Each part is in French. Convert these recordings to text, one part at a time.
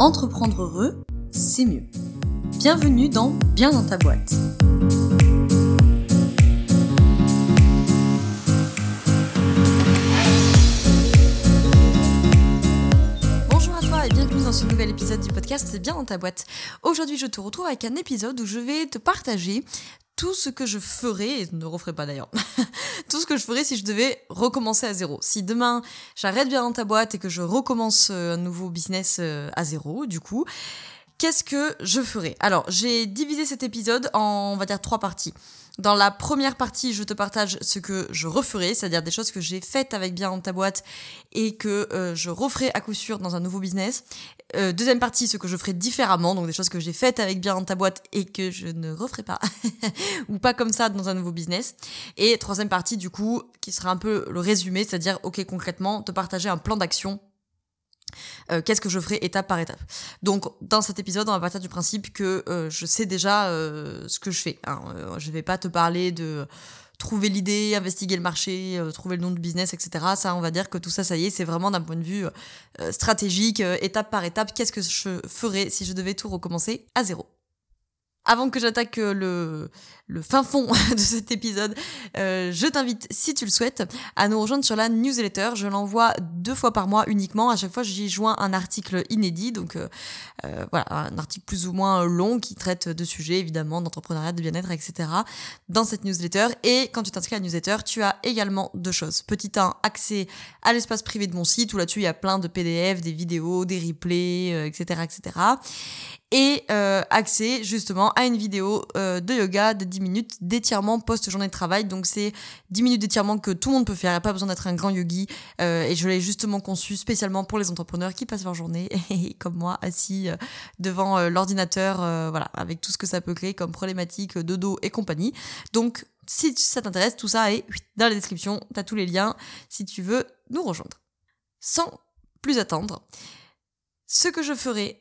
Entreprendre heureux, c'est mieux. Bienvenue dans Bien dans ta boîte. Bonjour à toi et bienvenue dans ce nouvel épisode du podcast C'est bien dans ta boîte. Aujourd'hui, je te retrouve avec un épisode où je vais te partager tout ce que je ferais, et ne referai pas d'ailleurs, tout ce que je ferais si je devais recommencer à zéro. Si demain j'arrête bien dans ta boîte et que je recommence euh, un nouveau business euh, à zéro, du coup, qu'est-ce que je ferais Alors, j'ai divisé cet épisode en, on va dire, trois parties. Dans la première partie, je te partage ce que je referai, c'est-à-dire des choses que j'ai faites avec bien dans ta boîte et que euh, je referai à coup sûr dans un nouveau business. Euh, deuxième partie, ce que je ferai différemment, donc des choses que j'ai faites avec bien dans ta boîte et que je ne referai pas, ou pas comme ça dans un nouveau business. Et troisième partie, du coup, qui sera un peu le résumé, c'est-à-dire, ok, concrètement, te partager un plan d'action euh, qu'est-ce que je ferai étape par étape. Donc dans cet épisode, on va partir du principe que euh, je sais déjà euh, ce que je fais. Hein. je vais pas te parler de trouver l'idée, investiguer le marché, trouver le nom du business, etc. Ça, on va dire que tout ça, ça y est, c'est vraiment d'un point de vue stratégique, étape par étape, qu'est-ce que je ferais si je devais tout recommencer à zéro? Avant que j'attaque le, le fin fond de cet épisode, euh, je t'invite, si tu le souhaites, à nous rejoindre sur la newsletter. Je l'envoie deux fois par mois uniquement. À chaque fois, j'y joins un article inédit, donc euh, euh, voilà, un article plus ou moins long qui traite de sujets évidemment d'entrepreneuriat, de bien-être, etc. dans cette newsletter. Et quand tu t'inscris à la newsletter, tu as également deux choses. Petit 1, accès à l'espace privé de mon site où là-dessus il y a plein de PDF, des vidéos, des replays, etc., etc et euh, accès justement à une vidéo euh, de yoga de 10 minutes d'étirement post-journée de travail. Donc c'est 10 minutes d'étirement que tout le monde peut faire, il n'y a pas besoin d'être un grand yogi. Euh, et je l'ai justement conçu spécialement pour les entrepreneurs qui passent leur journée, comme moi, assis devant l'ordinateur, voilà, avec tout ce que ça peut créer comme problématique de dos et compagnie. Donc si ça t'intéresse, tout ça est dans la description, tu as tous les liens si tu veux nous rejoindre. Sans plus attendre, ce que je ferai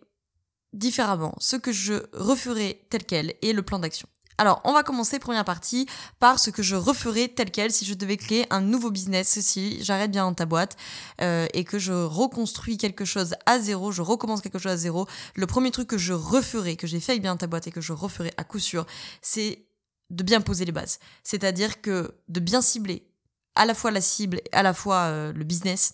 différemment, ce que je referai tel quel et le plan d'action. Alors, on va commencer, première partie, par ce que je referais tel quel si je devais créer un nouveau business, si j'arrête bien ta boîte euh, et que je reconstruis quelque chose à zéro, je recommence quelque chose à zéro. Le premier truc que je referai, que j'ai fait avec bien ta boîte et que je referai à coup sûr, c'est de bien poser les bases. C'est-à-dire que de bien cibler à la fois la cible et à la fois euh, le business,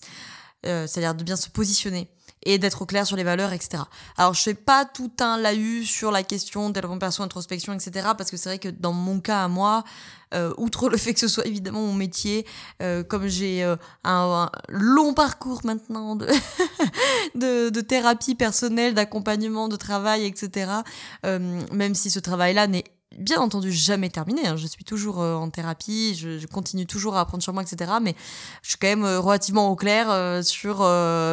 euh, c'est-à-dire de bien se positionner et d'être au clair sur les valeurs, etc. Alors je fais pas tout un lahu sur la question développement perso, introspection, etc. Parce que c'est vrai que dans mon cas à moi, euh, outre le fait que ce soit évidemment mon métier, euh, comme j'ai euh, un, long parcours maintenant de, de, de, thérapie personnelle, d'accompagnement, de travail, etc. même si ce travail-là n'est bien entendu jamais terminé. Hein. Je suis toujours euh, en thérapie, je, continue toujours à apprendre sur moi, etc. Mais je suis quand même euh, relativement au clair euh, sur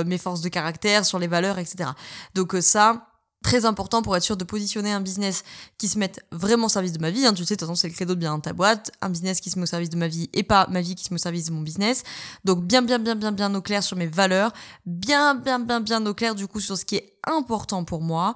mes forces de caractère, sur les valeurs, etc. Donc ça, très important pour être sûr de positionner un business qui se mette vraiment au service de ma vie. Hein. Tu sais, de toute façon, c'est le credo de bien dans ta boîte. Un business qui se met au service de ma vie et pas ma vie qui se met au service de mon business. Donc bien, bien, bien, bien, bien au clair sur mes valeurs. Bien, bien, bien, bien au clair du coup sur ce qui est important pour moi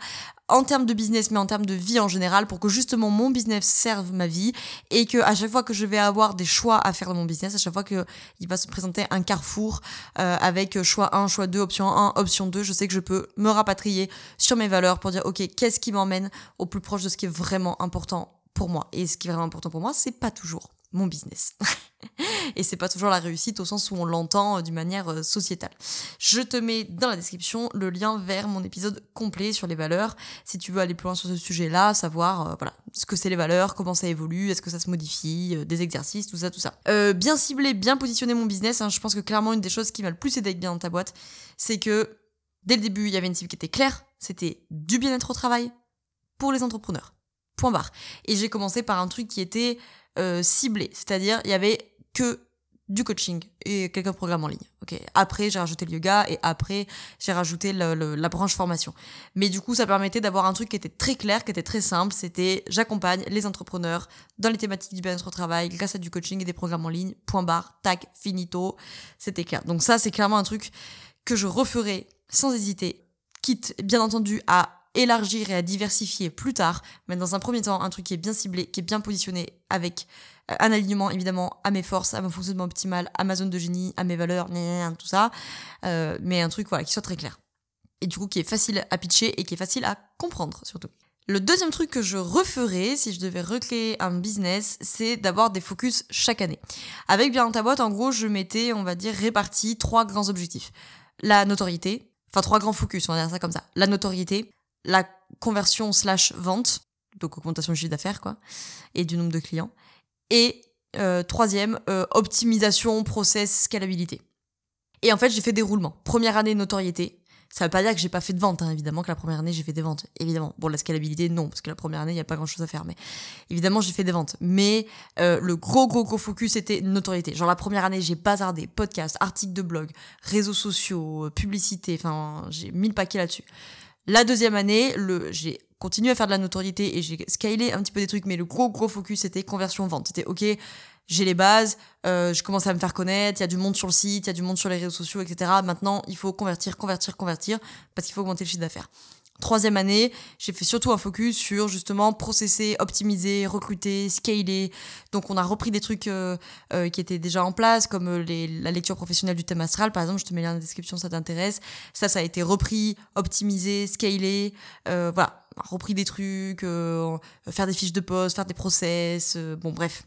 en termes de business, mais en termes de vie en général, pour que justement mon business serve ma vie et que à chaque fois que je vais avoir des choix à faire dans mon business, à chaque fois qu'il va se présenter un carrefour euh, avec choix 1, choix 2, option 1, option 2, je sais que je peux me rapatrier sur mes valeurs pour dire, ok, qu'est-ce qui m'emmène au plus proche de ce qui est vraiment important pour moi. Et ce qui est vraiment important pour moi, c'est pas toujours mon business. et c'est pas toujours la réussite au sens où on l'entend euh, d'une manière euh, sociétale. Je te mets dans la description le lien vers mon épisode complet sur les valeurs si tu veux aller plus loin sur ce sujet-là, savoir euh, voilà ce que c'est les valeurs, comment ça évolue, est-ce que ça se modifie, des exercices, tout ça, tout ça. bien cibler, bien positionner mon business. Hein, je pense que clairement une des choses qui m'a le plus aidé bien dans ta boîte, c'est que dès le début il y avait une cible qui était claire, c'était du bien-être au travail pour les entrepreneurs. Point barre. Et j'ai commencé par un truc qui était euh, ciblé, c'est-à-dire il y avait que du coaching et quelques programmes en ligne. Après, j'ai rajouté le yoga et après, j'ai rajouté la branche formation. Mais du coup, ça permettait d'avoir un truc qui était très clair, qui était très simple. C'était j'accompagne les entrepreneurs dans les thématiques du bien-être au travail grâce à du coaching et des programmes en ligne. Point barre, tac, finito. C'était clair. Donc ça, c'est clairement un truc que je referai sans hésiter, quitte bien entendu à élargir et à diversifier plus tard, mais dans un premier temps, un truc qui est bien ciblé, qui est bien positionné, avec euh, un alignement évidemment à mes forces, à mon fonctionnement optimal, à ma zone de génie, à mes valeurs, tout ça, euh, mais un truc voilà qui soit très clair. et du coup qui est facile à pitcher et qui est facile à comprendre surtout. Le deuxième truc que je referais si je devais recréer un business, c'est d'avoir des focus chaque année. Avec bien ta boîte, en gros, je m'étais, on va dire, réparti trois grands objectifs. La notoriété, enfin trois grands focus, on va dire ça comme ça. La notoriété, la conversion slash vente, donc augmentation du chiffre d'affaires, quoi, et du nombre de clients. Et euh, troisième, euh, optimisation, process, scalabilité. Et en fait, j'ai fait des roulements. Première année, notoriété. Ça veut pas dire que j'ai pas fait de vente, hein. évidemment que la première année j'ai fait des ventes, évidemment. Bon, la scalabilité non, parce que la première année il y a pas grand chose à faire, mais évidemment j'ai fait des ventes. Mais euh, le gros gros gros focus c'était notoriété. Genre la première année j'ai bazardé, podcast, articles de blog, réseaux sociaux, publicité, enfin j'ai mis le paquet là-dessus. La deuxième année, j'ai continué à faire de la notoriété et j'ai scalé un petit peu des trucs, mais le gros gros focus c'était conversion vente. C'était ok, j'ai les bases, euh, je commence à me faire connaître, il y a du monde sur le site, il y a du monde sur les réseaux sociaux, etc. Maintenant, il faut convertir, convertir, convertir, parce qu'il faut augmenter le chiffre d'affaires. Troisième année, j'ai fait surtout un focus sur justement processer, optimiser, recruter, scaler. Donc on a repris des trucs euh, euh, qui étaient déjà en place, comme les, la lecture professionnelle du thème astral, par exemple, je te mets lien dans la description, ça t'intéresse. Ça, ça a été repris, optimisé, scalé. voilà, repris des trucs, faire des fiches de poste, faire des process, bon bref,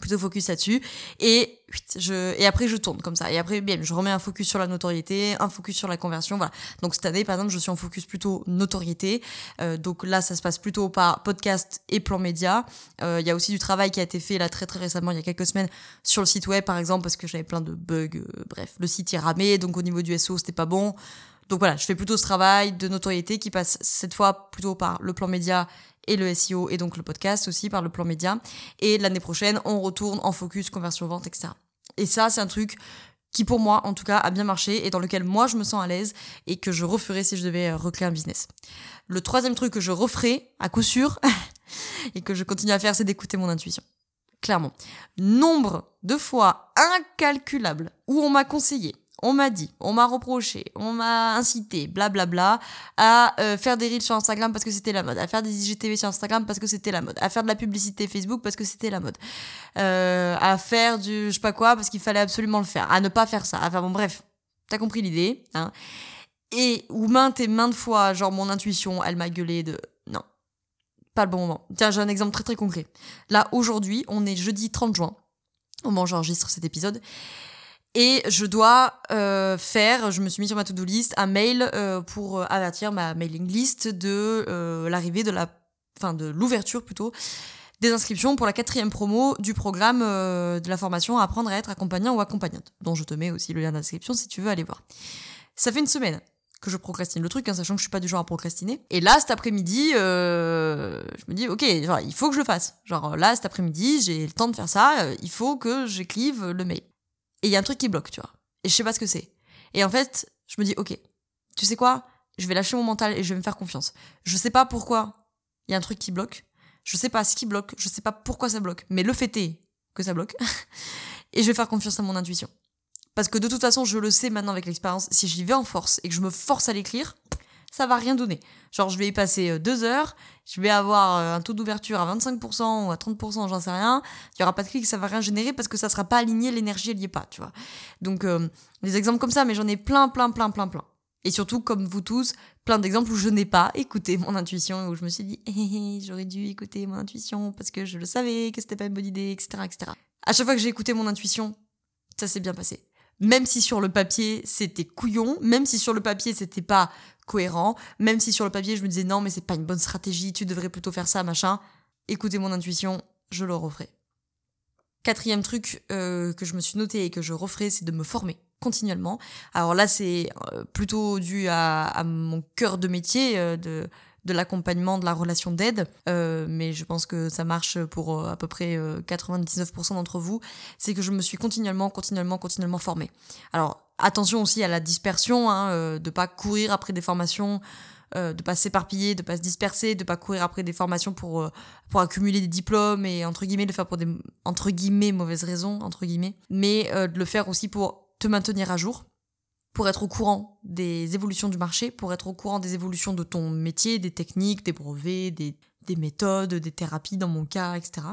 plutôt focus là-dessus. Et je et après je tourne comme ça. Et après bien je remets un focus sur la notoriété un focus sur la conversion voilà. Donc cette année par exemple je suis en focus plutôt notoriété. Euh, donc là ça se passe plutôt par podcast et plan média. Euh, il y a aussi du travail qui a été fait là très très récemment il y a quelques semaines sur le site web par exemple parce que j'avais plein de bugs euh, bref le site est ramé donc au niveau du SEO c'était pas bon. Donc voilà, je fais plutôt ce travail de notoriété qui passe cette fois plutôt par le plan média et le SEO et donc le podcast aussi par le plan média. Et l'année prochaine, on retourne en focus conversion vente, etc. Et ça, c'est un truc qui pour moi, en tout cas, a bien marché et dans lequel moi, je me sens à l'aise et que je referais si je devais euh, recréer un business. Le troisième truc que je referais, à coup sûr, et que je continue à faire, c'est d'écouter mon intuition. Clairement. Nombre de fois incalculable où on m'a conseillé on m'a dit, on m'a reproché, on m'a incité, blablabla, à euh, faire des reels sur Instagram parce que c'était la mode, à faire des IGTV sur Instagram parce que c'était la mode, à faire de la publicité Facebook parce que c'était la mode, euh, à faire du je sais pas quoi parce qu'il fallait absolument le faire, à ne pas faire ça, enfin bon bref, t'as compris l'idée, hein. Et ou maintes et maintes fois, genre mon intuition, elle m'a gueulé de non, pas le bon moment. Tiens, j'ai un exemple très très concret. Là, aujourd'hui, on est jeudi 30 juin, au moment où j'enregistre cet épisode, et je dois euh, faire, je me suis mis sur ma to-do list, un mail euh, pour euh, avertir ma mailing list de euh, l'arrivée de la, enfin de l'ouverture plutôt, des inscriptions pour la quatrième promo du programme de la formation Apprendre à être accompagnant ou accompagnante, dont je te mets aussi le lien d'inscription si tu veux aller voir. Ça fait une semaine que je procrastine le truc, hein, sachant que je suis pas du genre à procrastiner. Et là, cet après-midi, je me dis, ok, genre, il faut que je le fasse. Genre là, cet après-midi, j'ai le temps de faire ça, il faut que j'écrive le mail. Et il y a un truc qui bloque, tu vois. Et je sais pas ce que c'est. Et en fait, je me dis, ok, tu sais quoi? Je vais lâcher mon mental et je vais me faire confiance. Je sais pas pourquoi il y a un truc qui bloque. Je sais pas ce qui bloque. Je sais pas pourquoi ça bloque. Mais le fait est que ça bloque. et je vais faire confiance à mon intuition. Parce que de toute façon, je le sais maintenant avec l'expérience. Si j'y vais en force et que je me force à l'écrire, ça va rien donner. Genre, je vais y passer euh, deux heures, je vais avoir euh, un taux d'ouverture à 25% ou à 30%, j'en sais rien. Il y aura pas de clic, ça va rien générer parce que ça sera pas aligné, l'énergie elle y est pas, tu vois. Donc, euh, des exemples comme ça, mais j'en ai plein, plein, plein, plein, plein. Et surtout, comme vous tous, plein d'exemples où je n'ai pas écouté mon intuition, où je me suis dit, hé, hé, hé, j'aurais dû écouter mon intuition parce que je le savais que c'était pas une bonne idée, etc., etc. À chaque fois que j'ai écouté mon intuition, ça s'est bien passé. Même si sur le papier c'était couillon, même si sur le papier c'était pas cohérent, même si sur le papier je me disais non mais c'est pas une bonne stratégie, tu devrais plutôt faire ça, machin. Écoutez mon intuition, je le referai. Quatrième truc euh, que je me suis noté et que je referai, c'est de me former continuellement. Alors là, c'est euh, plutôt dû à, mon cœur de métier euh, de de l'accompagnement, de la relation d'aide, mais je pense que ça marche pour à peu près 99% d'entre vous, c'est que je me suis continuellement, continuellement, continuellement formée. Alors attention aussi à la dispersion, hein, euh, de pas courir après des formations, euh, de pas s'éparpiller, de pas se disperser, de pas courir après des formations pour euh, pour accumuler des diplômes et entre guillemets le faire pour des entre guillemets mauvaises raisons entre guillemets, mais de le faire aussi pour te maintenir à jour, pour être au courant des évolutions du marché, pour être au courant des évolutions de ton métier, des techniques, des brevets, des, des méthodes, des thérapies dans mon cas, etc.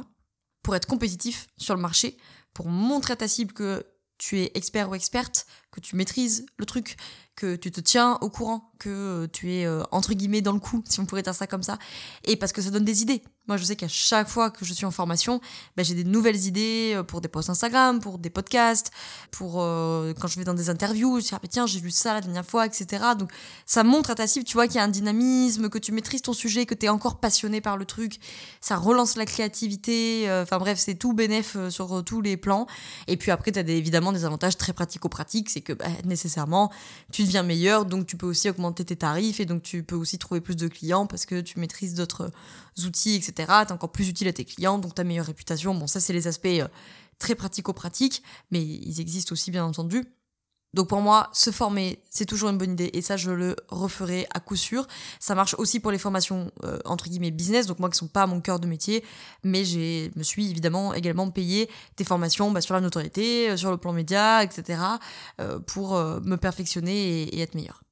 Pour être compétitif sur le marché, pour montrer à ta cible que tu es expert ou experte, que tu maîtrises le truc, que tu te tiens au courant, que tu es entre guillemets dans le coup, si on pourrait dire ça comme ça, et parce que ça donne des idées. Moi, je sais qu'à chaque fois que je suis en formation, ben, j'ai des nouvelles idées euh, pour des posts Instagram, pour des podcasts, pour euh, quand je vais dans des interviews, je dis, ah, tiens, j'ai lu ça la dernière fois, etc. Donc, ça montre à ta cible, tu vois, qu'il y a un dynamisme, que tu maîtrises ton sujet, que tu es encore passionné par le truc. Ça relance la créativité. Euh, enfin, bref, c'est tout bénéf sur tous les plans. Et puis après, tu as évidemment des avantages très pratico-pratiques. C'est que, bah, nécessairement, tu deviens meilleur, donc tu peux aussi augmenter tes tarifs et donc tu peux aussi trouver plus de clients parce que tu maîtrises d'autres outils, etc. T'es encore plus utile à tes clients, donc ta meilleure réputation. Bon, ça, c'est les aspects euh, très pratico-pratiques, mais ils existent aussi, bien entendu. Donc pour moi, se former, c'est toujours une bonne idée et ça, je le referai à coup sûr. Ça marche aussi pour les formations euh, entre guillemets business, donc moi qui sont pas mon cœur de métier, mais j'ai me suis évidemment également payé des formations bah, sur la notoriété, euh, sur le plan média, etc. pour me perfectionner et être meilleur.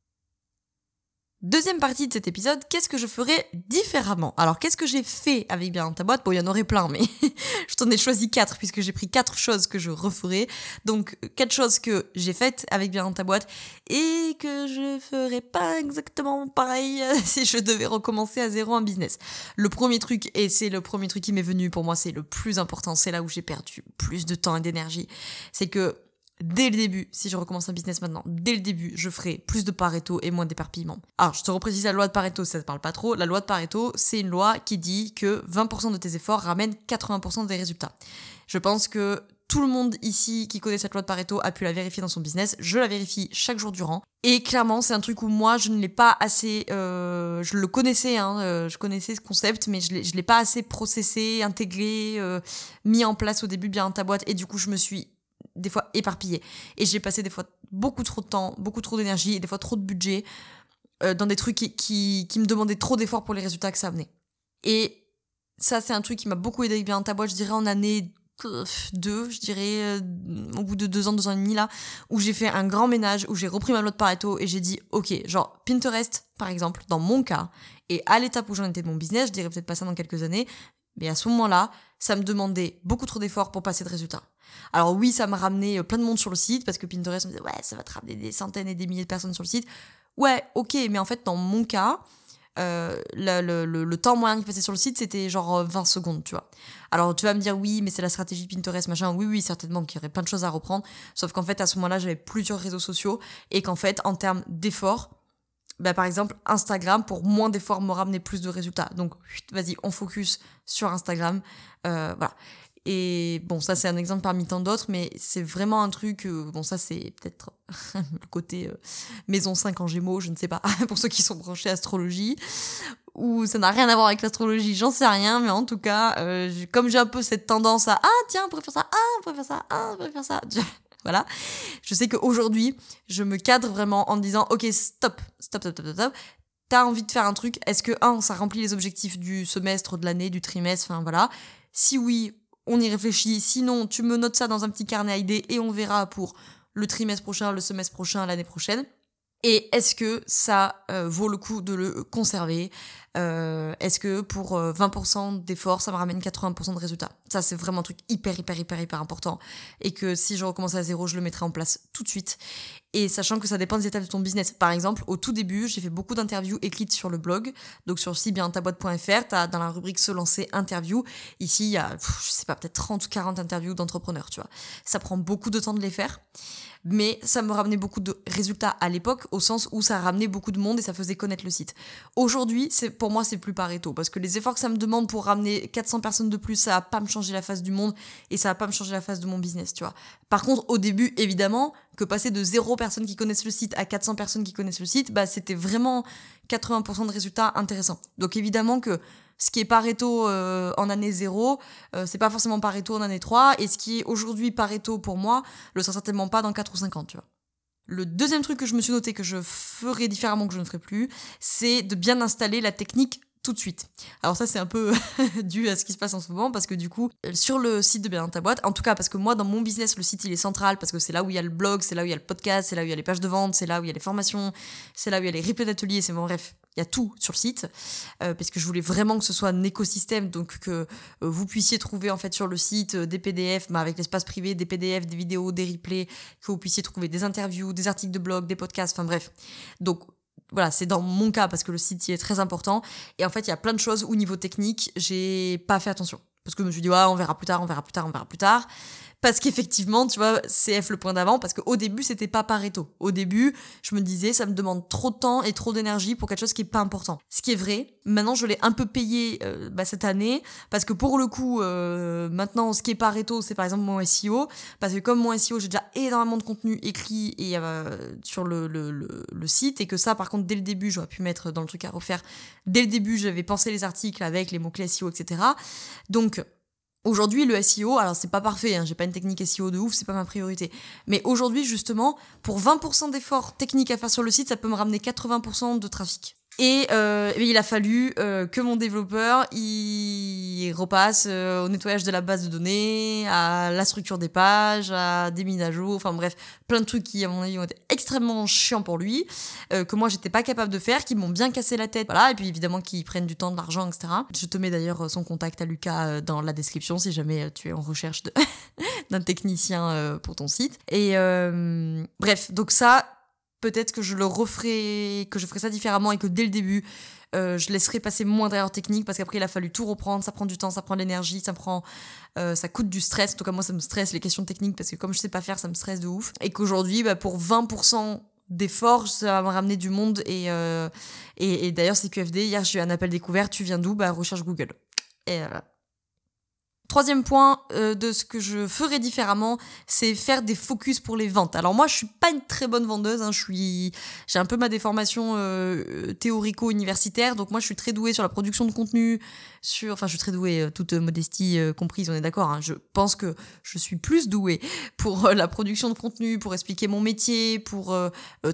Deuxième partie de cet épisode, qu'est-ce que je ferais différemment? Alors, qu'est-ce que j'ai fait avec Bien dans ta boîte? Bon, il y en aurait plein, mais je t'en ai choisi quatre puisque j'ai pris quatre choses que je referais. Donc, quatre choses que j'ai faites avec Bien dans ta boîte et que je ferais pas exactement pareil si je devais recommencer à zéro en business. Le premier truc, et c'est le premier truc qui m'est venu pour moi, c'est le plus important, c'est là où j'ai perdu plus de temps et d'énergie, c'est que dès le début, si je recommence un business maintenant, dès le début, je ferai plus de Pareto et moins d'éparpillement. Alors, je te reprécise la loi de Pareto, ça ne parle pas trop. La loi de Pareto, c'est une loi qui dit que 20% de tes efforts ramènent 80% des résultats. Je pense que tout le monde ici qui connaît cette loi de Pareto a pu la vérifier dans son business. Je la vérifie chaque jour durant. Et clairement, c'est un truc où moi, je ne l'ai pas assez... Euh, je le connaissais, hein, euh, je connaissais ce concept, mais je ne l'ai pas assez processé, intégré, euh, mis en place au début bien dans ta boîte. Et du coup, je me suis des fois éparpillée. Et j'ai passé des fois beaucoup trop de temps, beaucoup trop d'énergie des fois trop de budget euh, dans des trucs qui, qui, me demandaient trop d'efforts pour les résultats que ça amenait. Et ça, c'est un truc qui m'a beaucoup aidé bien ta boîte, je dirais en année 2, je dirais euh, au bout de deux ans, deux ans et demi là, où j'ai fait un grand ménage, où j'ai repris ma loi de Pareto et j'ai dit, ok, genre Pinterest, par exemple, dans mon cas, et à l'étape où j'en étais de mon business, je dirais peut-être pas ça dans quelques années, mais à ce moment-là, ça me demandait beaucoup trop d'efforts pour passer de résultats. Alors oui, ça m'a ramené euh, plein de monde sur le site parce que Pinterest me disait ouais, ça va te ramener des centaines et des milliers de personnes sur le site. Ouais, ok, mais en fait, dans mon cas, euh, le, temps moyen qui passait sur le site, c'était genre 20 euh, secondes, tu vois. Alors tu vas me dire oui, mais c'est la stratégie Pinterest, machin. Oui, oui, certainement qu'il y aurait plein de choses à reprendre. Sauf qu'en fait, à ce moment-là, j'avais plusieurs réseaux sociaux et qu'en fait, en termes d'efforts, bah, par exemple, Instagram, pour moins d'efforts, me ramener plus de résultats. Donc, vas-y, on focus sur Instagram. voilà. Et bon, ça c'est un exemple parmi tant d'autres, mais c'est vraiment un truc, euh, bon ça c'est peut-être le côté euh, maison 5 en gémeaux, je ne sais pas, pour ceux qui sont branchés astrologie, ou ça n'a rien à voir avec l'astrologie, j'en sais rien, mais en tout cas, euh, comme j'ai un peu cette tendance à, ah tiens, on pourrait faire ça, ah on pourrait faire ça, ah on pourrait faire ça, voilà, je sais qu'aujourd'hui, je me cadre vraiment en disant, ok, stop, stop, stop, stop, stop, t'as envie de faire un truc, est-ce que, un, ça remplit les objectifs du semestre, de l'année, du trimestre, enfin voilà, si oui, on y réfléchit. Sinon, tu me notes ça dans un petit carnet à idées et on verra pour le trimestre prochain, le semestre prochain, l'année prochaine. Et est-ce que ça euh, vaut le coup de le conserver? Euh, est-ce que pour 20% euh, d'efforts, ça me ramène 80% de résultats? Ça, c'est vraiment un truc hyper, hyper, hyper, hyper important. Et que si je recommence à zéro, je le mettrai en place tout de suite. Et sachant que ça dépend des étapes de ton business. Par exemple, au tout début, j'ai fait beaucoup d'interviews écrites sur le blog. Donc sur sibientaboîte.fr, tu as dans la rubrique se lancer interview. Ici, il y a, je sais pas, peut-être 30 ou 40 interviews d'entrepreneurs, tu vois. Ça prend beaucoup de temps de les faire mais ça me ramenait beaucoup de résultats à l'époque, au sens où ça ramenait beaucoup de monde et ça faisait connaître le site. Aujourd'hui, c'est pour moi, c'est plus Pareto, parce que les efforts que ça me demande pour ramener 400 personnes de plus, ça va pas me changer la face du monde et ça va pas me changer la face de mon business, tu vois. Par contre, au début, évidemment, que passer de zéro personnes qui connaissent le site à 400 personnes qui connaissent le site, bah, c'était vraiment 80% de résultats intéressants. Donc évidemment que ce qui est Pareto euh, en année 0, euh, c'est pas forcément Pareto en année 3, et ce qui est aujourd'hui Pareto pour moi, le sera certainement pas dans 4 ou 5 ans, tu vois. Le deuxième truc que je me suis noté que je ferai différemment que je ne ferai plus, c'est de bien installer la technique tout de suite. Alors ça c'est un peu dû à ce qui se passe en ce moment parce que du coup sur le site de Bien ta boîte, en tout cas parce que moi dans mon business le site il est central parce que c'est là où il y a le blog, c'est là où il y a le podcast, c'est là où il y a les pages de vente, c'est là où il y a les formations, c'est là où il y a les replays d'ateliers, c'est bon bref, il y a tout sur le site euh, parce que je voulais vraiment que ce soit un écosystème donc que euh, vous puissiez trouver en fait sur le site euh, des PDF bah, avec l'espace privé des PDF des vidéos des replays que vous puissiez trouver des interviews des articles de blog des podcasts enfin bref donc voilà, c'est dans mon cas parce que le site y est très important. Et en fait, il y a plein de choses où niveau technique, j'ai pas fait attention. Parce que je me suis dit, on verra plus tard, on verra plus tard, on verra plus tard. Parce qu'effectivement, tu vois, CF le point d'avant, parce qu'au début, c'était pas Pareto. Au début, je me disais, ça me demande trop de temps et trop d'énergie pour quelque chose qui est pas important. Ce qui est vrai. Maintenant, je l'ai un peu payé euh, bah, cette année, parce que pour le coup, euh, maintenant, ce qui est Pareto, c'est par exemple mon SEO. Parce que comme mon SEO, j'ai déjà énormément de contenu écrit et euh, sur le, le, le, site, et que ça, par contre, dès le début, j'aurais pu mettre dans le truc à refaire. Dès le début, j'avais pensé les articles avec les mots-clés SEO, etc. Donc, Aujourd'hui, le SEO, alors c'est pas parfait, hein, j'ai pas une technique SEO de ouf, c'est pas ma priorité. Mais aujourd'hui, justement, pour 20% d'efforts techniques à faire sur le site, ça peut me ramener 80% de trafic. Et, euh, il a fallu euh, que mon développeur il repasse euh, au nettoyage de la base de données, à la structure des pages, à des mises à jour, enfin bref, plein de trucs qui à mon avis ont été extrêmement chiants pour lui, euh, que moi j'étais pas capable de faire, qui m'ont bien cassé la tête, voilà, et puis évidemment qui prennent du temps, de l'argent, etc. Je te mets d'ailleurs son contact à Lucas dans la description si jamais tu es en recherche d'un technicien pour ton site. Et bref, donc ça, peut-être que je le referai, que je ferai ça différemment et que dès le début, euh, je laisserai passer moins d'erreurs techniques parce qu'après il a fallu tout reprendre, ça prend du temps, ça prend de l'énergie, ça prend, euh, ça coûte du stress. En tout cas moi ça me stresse les questions techniques parce que comme je sais pas faire, ça me stresse de ouf. Et qu'aujourd'hui, bah, pour 20% d'efforts, ça va me ramener du monde et, euh, et, d'ailleurs c'est QFD. Hier j'ai eu un appel découvert. Tu viens d'où? Bah recherche Google. Et voilà. Troisième point euh, de ce que je ferais différemment, c'est faire des focus pour les ventes. Alors moi, je suis pas une très bonne vendeuse. Hein, je suis, j'ai un peu ma déformation euh, théorico-universitaire, donc moi, je suis très douée sur la production de contenu, sur, enfin, je suis très douée, euh, toute modestie comprise, on est d'accord. Hein. je pense que je suis plus douée pour la production de contenu, pour expliquer mon métier, pour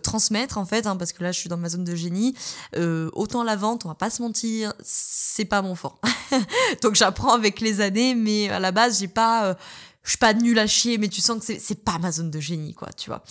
transmettre en fait, hein, parce que là, je suis dans ma zone de génie. autant la vente, on va pas se mentir, c'est pas mon fort. donc j'apprends avec les années mais à la base, j'ai pas, euh, je suis pas nulle à chier, mais tu sens que c'est pas ma zone de génie, quoi, tu vois.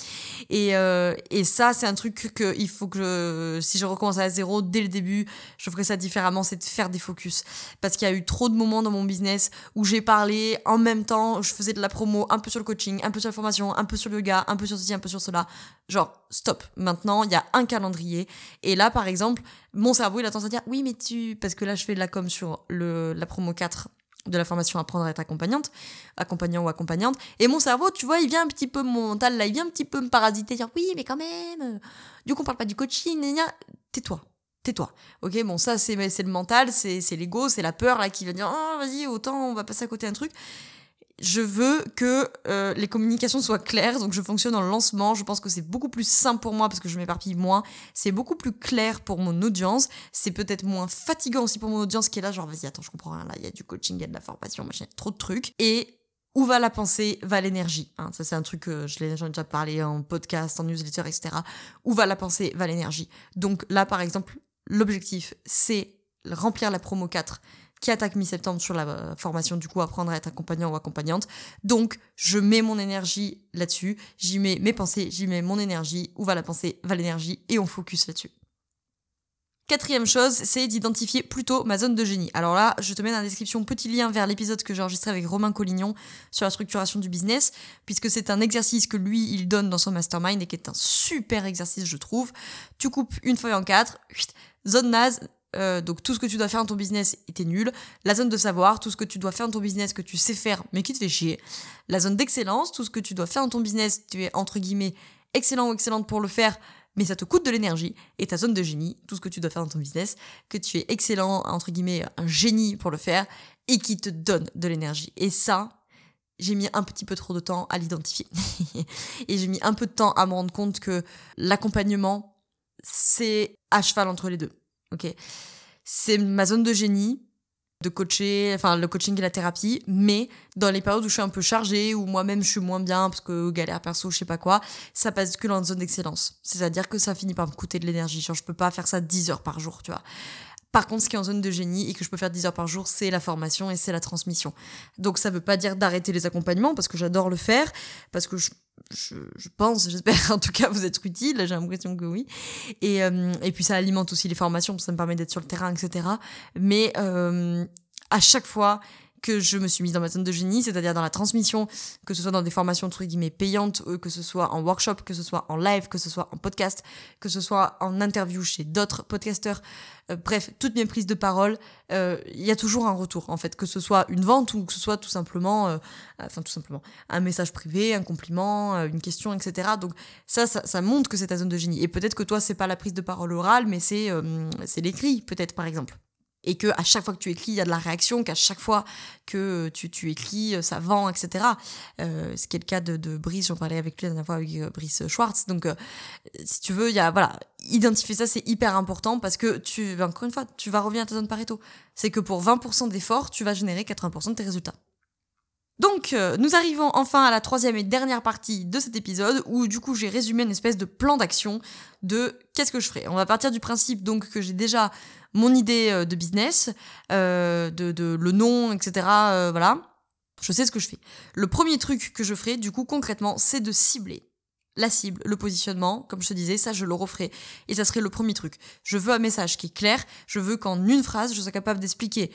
Et, euh, et ça, c'est un truc que il faut que si je recommence à zéro dès le début, je ferai ça différemment, c'est de faire des focus. Parce qu'il y a eu trop de moments dans mon business où j'ai parlé en même temps, je faisais de la promo, un peu sur le coaching, un peu sur la formation, un peu sur le yoga, un peu sur ceci, un peu sur cela. Genre, stop. Maintenant, il y a un calendrier. Et là, par exemple, mon cerveau, il a tendance à dire, oui, mais tu, parce que là, je fais de la com sur le, la promo 4 de la formation apprendre à être accompagnante, accompagnant ou accompagnante. Et mon cerveau, tu vois, il vient un petit peu, mon mental, là, il vient un petit peu me parasiter, dire oui, mais quand même, euh, du coup, on parle pas du coaching, tais-toi. Tais-toi. Ok, bon, ça, c'est le mental, c'est l'ego, c'est la peur, là, qui va dire, oh, vas-y, autant, on va passer à côté un truc je veux que euh, les communications soient claires, donc je fonctionne en lancement. Je pense que c'est beaucoup plus simple pour moi parce que je m'éparpille moins. C'est beaucoup plus clair pour mon audience. C'est peut-être moins fatigant aussi pour mon audience qui est là, genre vas-y, attends, je comprends rien là, il y a du coaching, il y a de la formation, machin, trop de trucs. Et où va la pensée, va l'énergie. Hein. ça, c'est un truc que je l'ai déjà parlé en podcast, en newsletter, etc. Où va la pensée, va l'énergie. Donc là, par exemple, l'objectif, c'est remplir la promo 4 qui attaque mi-septembre sur la euh, formation du coup apprendre à être accompagnant ou accompagnante. Donc je mets mon énergie là-dessus, j'y mets mes pensées, j'y mets mon énergie, où va la pensée, va l'énergie et on focus là-dessus. Quatrième chose, c'est d'identifier plutôt ma zone de génie. Alors là, je te mets dans la description petit lien vers l'épisode que j'ai enregistré avec Romain Collignon sur la structuration du business, puisque c'est un exercice que lui, il donne dans son mastermind et qui est un super exercice, je trouve. Tu coupes une feuille en quatre, zone naze, euh, donc tout ce que tu dois faire dans ton business était nul. La zone de savoir, tout ce que tu dois faire dans ton business que tu sais faire mais qui te fait chier. La zone d'excellence, tout ce que tu dois faire dans ton business, tu es entre guillemets excellent ou excellente pour le faire mais ça te coûte de l'énergie. Et ta zone de génie, tout ce que tu dois faire dans ton business, que tu es excellent, entre guillemets, un génie pour le faire et qui te donne de l'énergie. Et ça, j'ai mis un petit peu trop de temps à l'identifier. et j'ai mis un peu de temps à me rendre compte que l'accompagnement, c'est à cheval entre les deux ok C'est ma zone de génie de coacher, enfin le coaching et la thérapie, mais dans les périodes où je suis un peu chargée, où moi-même je suis moins bien parce que galère perso, je sais pas quoi, ça passe que dans une zone d'excellence. C'est-à-dire que ça finit par me coûter de l'énergie. Genre je peux pas faire ça 10 heures par jour, tu vois. Par contre, ce qui est en zone de génie et que je peux faire 10 heures par jour, c'est la formation et c'est la transmission. Donc ça veut pas dire d'arrêter les accompagnements parce que j'adore le faire, parce que je, pense, j'espère en tout cas vous être utile, j'ai l'impression que oui. Et, euh, et puis ça alimente aussi les formations, ça me permet d'être sur le terrain, etc. Mais euh, à chaque fois, que je me suis mise dans ma zone de génie, c'est-à-dire dans la transmission, que ce soit dans des formations entre guillemets payantes, euh, que ce soit en workshop, que ce soit en live, que ce soit en podcast, que ce soit en interview chez d'autres podcasteurs, euh, bref, toutes mes prises de parole, euh, il y a toujours un retour en fait, que ce soit une vente ou que ce soit tout simplement, enfin tout simplement, un message privé, un compliment, une question, etc. Donc ça, ça, ça, montre que c'est ta zone de génie. Et peut-être que toi, c'est pas la prise de parole orale, mais c'est c'est l'écrit, peut-être par exemple et que à chaque fois que tu écris, il y a de la réaction, qu'à chaque fois que tu, tu, écris, ça vend, etc. Euh, ce qui est le cas de, de Brice, j'en parlais avec lui la dernière fois avec euh, Brice Schwartz. Donc, euh, si tu veux, il y a, voilà, identifier ça, c'est hyper important parce que tu, encore une fois, tu vas revenir à ta zone Pareto. C'est que pour 20% d'efforts, tu vas générer 80% de tes résultats. Donc, euh, nous arrivons enfin à la troisième et dernière partie de cet épisode où du coup j'ai résumé une espèce de plan d'action de qu'est-ce que je ferai. On va partir du principe donc que j'ai déjà mon idée euh, de business, euh, de, de, le nom, etc. voilà. Je sais ce que je fais. Le premier truc que je ferai, du coup, concrètement, c'est de cibler la cible, le positionnement, comme je te disais, ça je le referai. Et ça serait le premier truc. Je veux un message qui est clair, je veux qu'en une phrase, je sois capable d'expliquer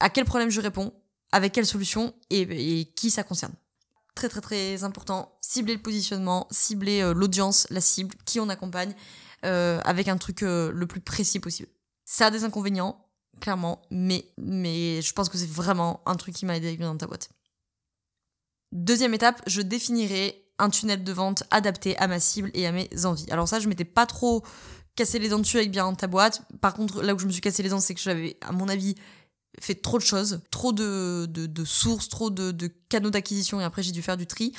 à quel problème je réponds, avec quelle solution et, qui ça concerne. Très très très important, cibler le positionnement, cibler euh, l'audience, la cible, qui on accompagne, euh, avec un truc euh, le plus précis possible. Ça a des inconvénients, clairement, mais, je pense que c'est vraiment un truc qui m'a aidé dans ta boîte. Deuxième étape, je définirai un tunnel de vente adapté à ma cible et à mes envies. Alors ça, je m'étais pas trop cassé les dents dessus avec bien ta boîte. Par contre, là où je me suis cassé les dents, c'est que j'avais, à mon avis, fait trop de choses, trop de, de, sources, trop de, canaux d'acquisition et après j'ai dû faire du tri.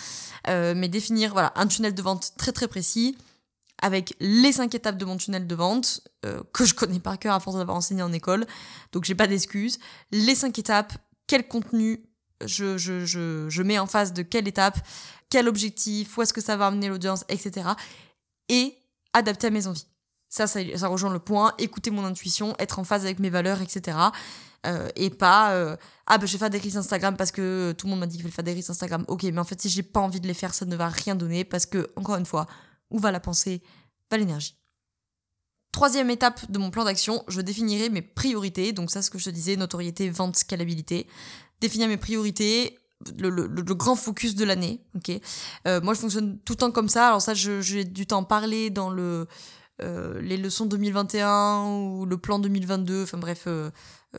Euh, mais définir voilà, un tunnel de vente très très précis avec les cinq étapes de mon tunnel de vente euh, que je connais par cœur à force d'avoir enseigné en école, donc j'ai pas d'excuses. Les cinq étapes, quel contenu je, je, je, je mets en face de quelle étape, quel objectif, où est-ce que ça va amener l'audience, etc. Et adapter à mes envies. Ça, ça, ça rejoint le point, écouter mon intuition, être en phase avec mes valeurs, etc. Euh, et pas euh, ah ben je vais faire des reels Instagram parce que tout le monde m'a dit qu'il fallait faire des reels Instagram. Ok, mais en fait si j'ai pas envie de les faire, ça ne va rien donner parce que encore une fois, où va la pensée, va l'énergie. Troisième étape de mon plan d'action, je définirai mes priorités. Donc ça, ce que je te disais, notoriété, vente, scalabilité. Définir mes priorités, le, le, le, grand focus de l'année. Ok. Euh, moi, je fonctionne tout le temps comme ça. Alors ça, j'ai du temps parler dans le euh, les leçons 2021 ou le plan 2022. Enfin bref, euh,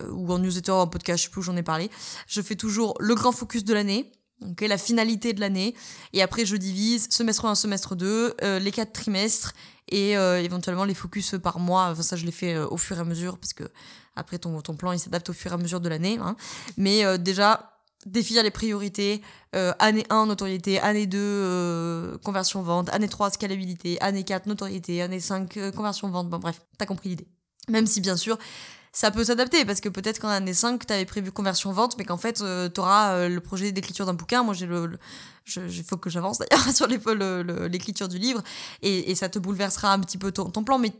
euh, ou en newsletter, en podcast, je sais plus où j'en ai parlé. Je fais toujours le grand focus de l'année, la finalité de l'année, et après je divise semestre 1, semestre 2, euh, les quatre trimestres, et éventuellement les focus par mois. Enfin ça je les fais au fur et à mesure, parce que après ton, ton plan il s'adapte au fur et à mesure de l'année. Hein. Mais déjà, définir les priorités, année 1, notoriété, année 2, conversion vente, année 3, scalabilité, année 4, notoriété, année 5, conversion vente, bon bref, t'as compris l'idée. Même si bien sûr, ça peut s'adapter parce que peut-être qu'en année 5, tu avais prévu conversion vente, mais qu'en fait, euh, tu auras euh, le projet d'écriture d'un bouquin. Moi, j'ai le. il faut que j'avance d'ailleurs sur l'écriture du livre et, et, ça te bouleversera un petit peu ton, ton plan, mais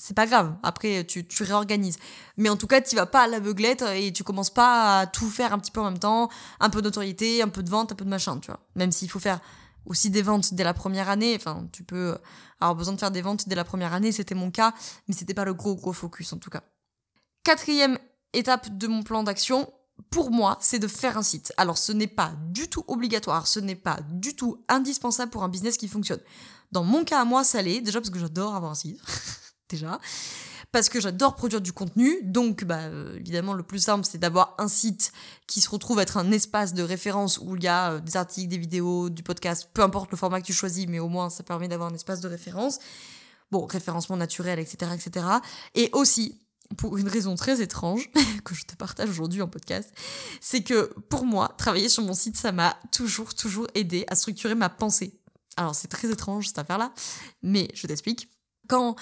c'est pas grave. Après, tu, tu réorganises. Mais en tout cas, tu vas pas à l'aveuglette et tu commences pas à tout faire un petit peu en même temps. Un peu d'autorité, un peu de vente, un peu de machin, tu vois. Même s'il faut faire aussi des ventes dès la première année. Enfin, tu peux avoir besoin de faire des ventes dès la première année, c'était mon cas, mais c'était pas le gros gros focus en tout cas. Quatrième étape de mon plan d'action, pour moi, c'est de faire un site. Alors, ce n'est pas du tout obligatoire, ce n'est pas du tout indispensable pour un business qui fonctionne. Dans mon cas à moi, ça l'est, déjà parce que j'adore avoir un site, déjà, parce que j'adore produire du contenu, donc bah, euh, évidemment le plus simple c'est d'avoir un site qui se retrouve être un espace de référence où il y a euh, des articles, des vidéos, du podcast, peu importe le format que tu choisis, mais au moins ça permet d'avoir un espace de référence. Bon, référencement naturel, etc., etc. Et aussi, pour une raison très étrange que je te partage aujourd'hui en podcast, c'est que pour moi, travailler sur mon site, ça m'a toujours, toujours aidé à structurer ma pensée. Alors c'est très étrange cette affaire-là, mais je t'explique. Quand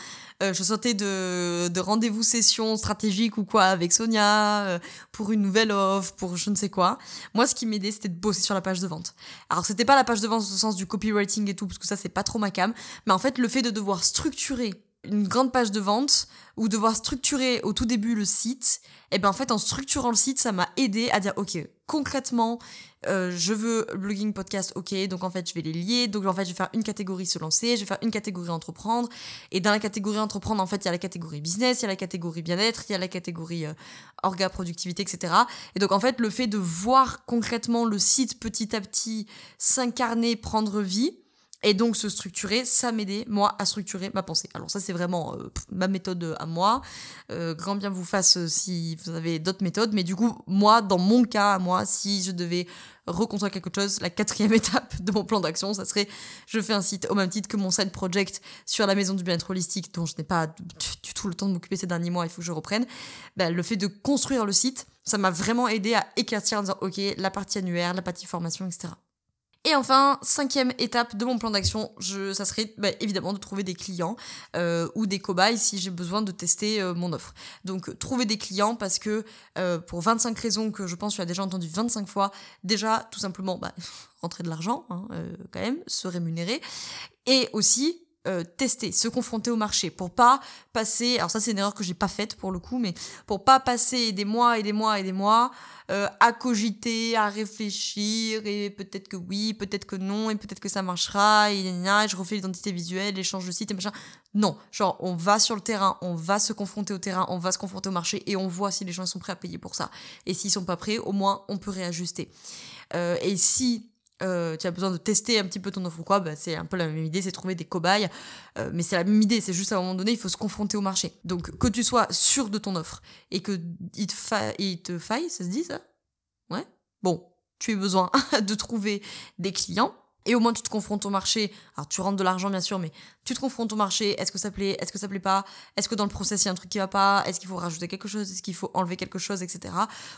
euh, je sortais de, de rendez-vous session stratégique ou quoi avec Sonia euh, pour une nouvelle offre, pour je ne sais quoi, moi ce qui m'aidait c'était de bosser sur la page de vente. Alors c'était pas la page de vente au sens du copywriting et tout, parce que ça c'est pas trop ma cam, mais en fait le fait de devoir structurer une grande page de vente ou devoir structurer au tout début le site, et eh ben en fait en structurant le site, ça m'a aidé à dire ok concrètement euh, je veux blogging podcast ok donc en fait je vais les lier. Donc en fait je vais faire une catégorie se lancer je vais faire une catégorie entreprendre. Et dans la catégorie entreprendre en fait il y a la catégorie business il y a la catégorie bien-être il y a la catégorie euh, orga productivité etc et donc en fait le fait de voir concrètement le site petit à petit s'incarner prendre vie et donc se structurer, ça m'aidait, moi, à structurer ma pensée. Alors ça, c'est vraiment euh, ma méthode à moi. Euh, grand bien vous fasse euh, si vous avez d'autres méthodes. Mais du coup, moi, dans mon cas, moi, si je devais reconstruire quelque chose, la quatrième étape de mon plan d'action, ça serait, je fais un site au même titre que mon side project sur la maison du bien-être holistique, dont je n'ai pas du tout le temps de m'occuper ces derniers mois, il faut que je reprenne. Ben, le fait de construire le site, ça m'a vraiment aidé à éclaircir en disant, ok, la partie annuaire, la partie formation, etc. Et enfin, cinquième étape de mon plan d'action, ça serait bah, évidemment de trouver des clients euh, ou des cobayes si j'ai besoin de tester euh, mon offre. Donc trouver des clients parce que euh, pour 25 raisons que je pense que tu as déjà entendu 25 fois, déjà tout simplement bah, rentrer de l'argent hein, quand même, se rémunérer et aussi euh, tester, se confronter au marché, pour pas passer, alors ça c'est une erreur que j'ai pas faite pour le coup, mais pour pas passer des mois et des mois et des mois euh, à cogiter, à réfléchir, et peut-être que oui, peut-être que non, et peut-être que ça marchera, et, je refais l'identité visuelle, et change de site, et machin. Non, genre on va sur le terrain, on va se confronter au terrain, on va se confronter au marché, et on voit si les gens sont prêts à payer pour ça. Et s'ils sont pas prêts, au moins on peut réajuster. Euh, et si euh, tu as besoin de tester un petit peu ton offre ou quoi, bah, c'est un peu la même idée, c'est trouver des cobayes. Euh, mais c'est la même idée, c'est juste à un moment donné, il faut se confronter au marché. Donc que tu sois sûr de ton offre et que il te, il te faille, ça se dit ça? Ouais? Bon, tu as besoin de trouver des clients et au moins tu te confrontes au marché. Alors tu rentres de l'argent bien sûr, mais tu te confrontes au marché. Est-ce que ça plaît? Est-ce que ça plaît pas? Est-ce que dans le process il y a un truc qui va pas? Est-ce qu'il faut rajouter quelque chose? Est-ce qu'il faut enlever quelque chose, etc.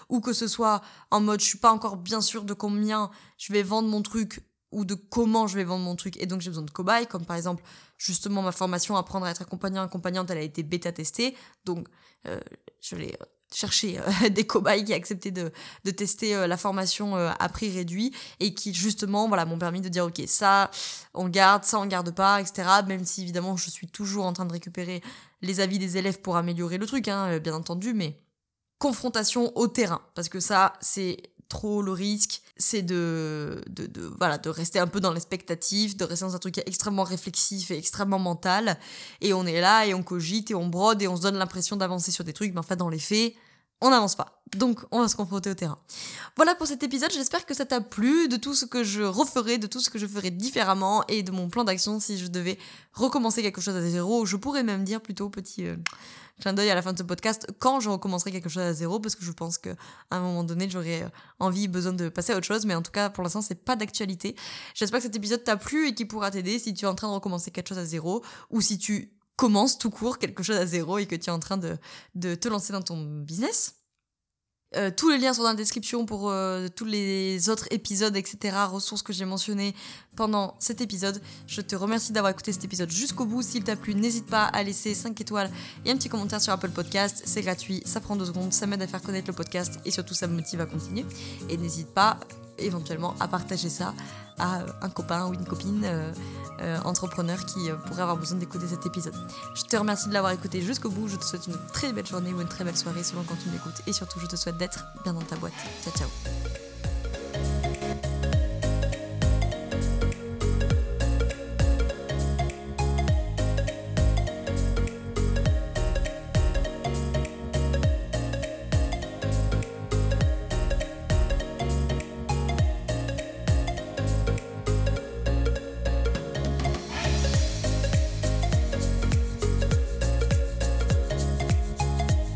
Ou que ce soit en mode je suis pas encore bien sûr de combien je vais vendre mon truc ou de comment je vais vendre mon truc et donc j'ai besoin de cobayes comme par exemple justement ma formation apprendre à être accompagnant accompagnante elle a été bêta testée donc euh, je l'ai chercher euh, des cobayes qui acceptaient de, de tester euh, la formation euh, à prix réduit et qui justement voilà m'ont permis de dire ok ça on garde ça on garde pas etc même si évidemment je suis toujours en train de récupérer les avis des élèves pour améliorer le truc hein, bien entendu mais confrontation au terrain. Parce que ça c'est trop le risque, c'est de, de, voilà, de rester un peu dans l'expectative, de rester dans un truc extrêmement réflexif et extrêmement mental. Et on est là et on cogite et on brode et on se donne l'impression d'avancer sur des trucs, mais en fait, dans les faits, on n'avance pas. Donc, on va se confronter au terrain. Voilà pour cet épisode. J'espère que ça t'a plu, de tout ce que je referai, de tout ce que je ferai différemment et de mon plan d'action si je devais recommencer quelque chose à zéro. Je pourrais même dire plutôt petit, euh, clin d'œil à la fin de ce podcast quand je recommencerai quelque chose à zéro parce que je pense qu'à un moment donné j'aurai euh, envie besoin de passer à autre chose. Mais en tout cas pour l'instant c'est pas d'actualité. J'espère que cet épisode t'a plu et qu'il pourra t'aider si tu es en train de recommencer quelque chose à zéro ou si tu commences tout court quelque chose à zéro et que tu es en train de, de te lancer dans ton business euh, tous les liens sont dans la description pour euh, tous les autres épisodes, etc., ressources que j'ai mentionnées pendant cet épisode. Je te remercie d'avoir écouté cet épisode jusqu'au bout. S'il t'a plu, n'hésite pas à laisser 5 étoiles et un petit commentaire sur Apple Podcast. C'est gratuit, ça prend 2 secondes, ça m'aide à faire connaître le podcast et surtout ça me motive à continuer. Et n'hésite pas éventuellement à partager ça à un copain ou une copine euh, euh, entrepreneur qui euh, pourrait avoir besoin d'écouter cet épisode. Je te remercie de l'avoir écouté jusqu'au bout. Je te souhaite une très belle journée ou une très belle soirée selon quand tu m'écoutes. Et surtout, je te souhaite d'être bien dans ta boîte. Ciao, ciao.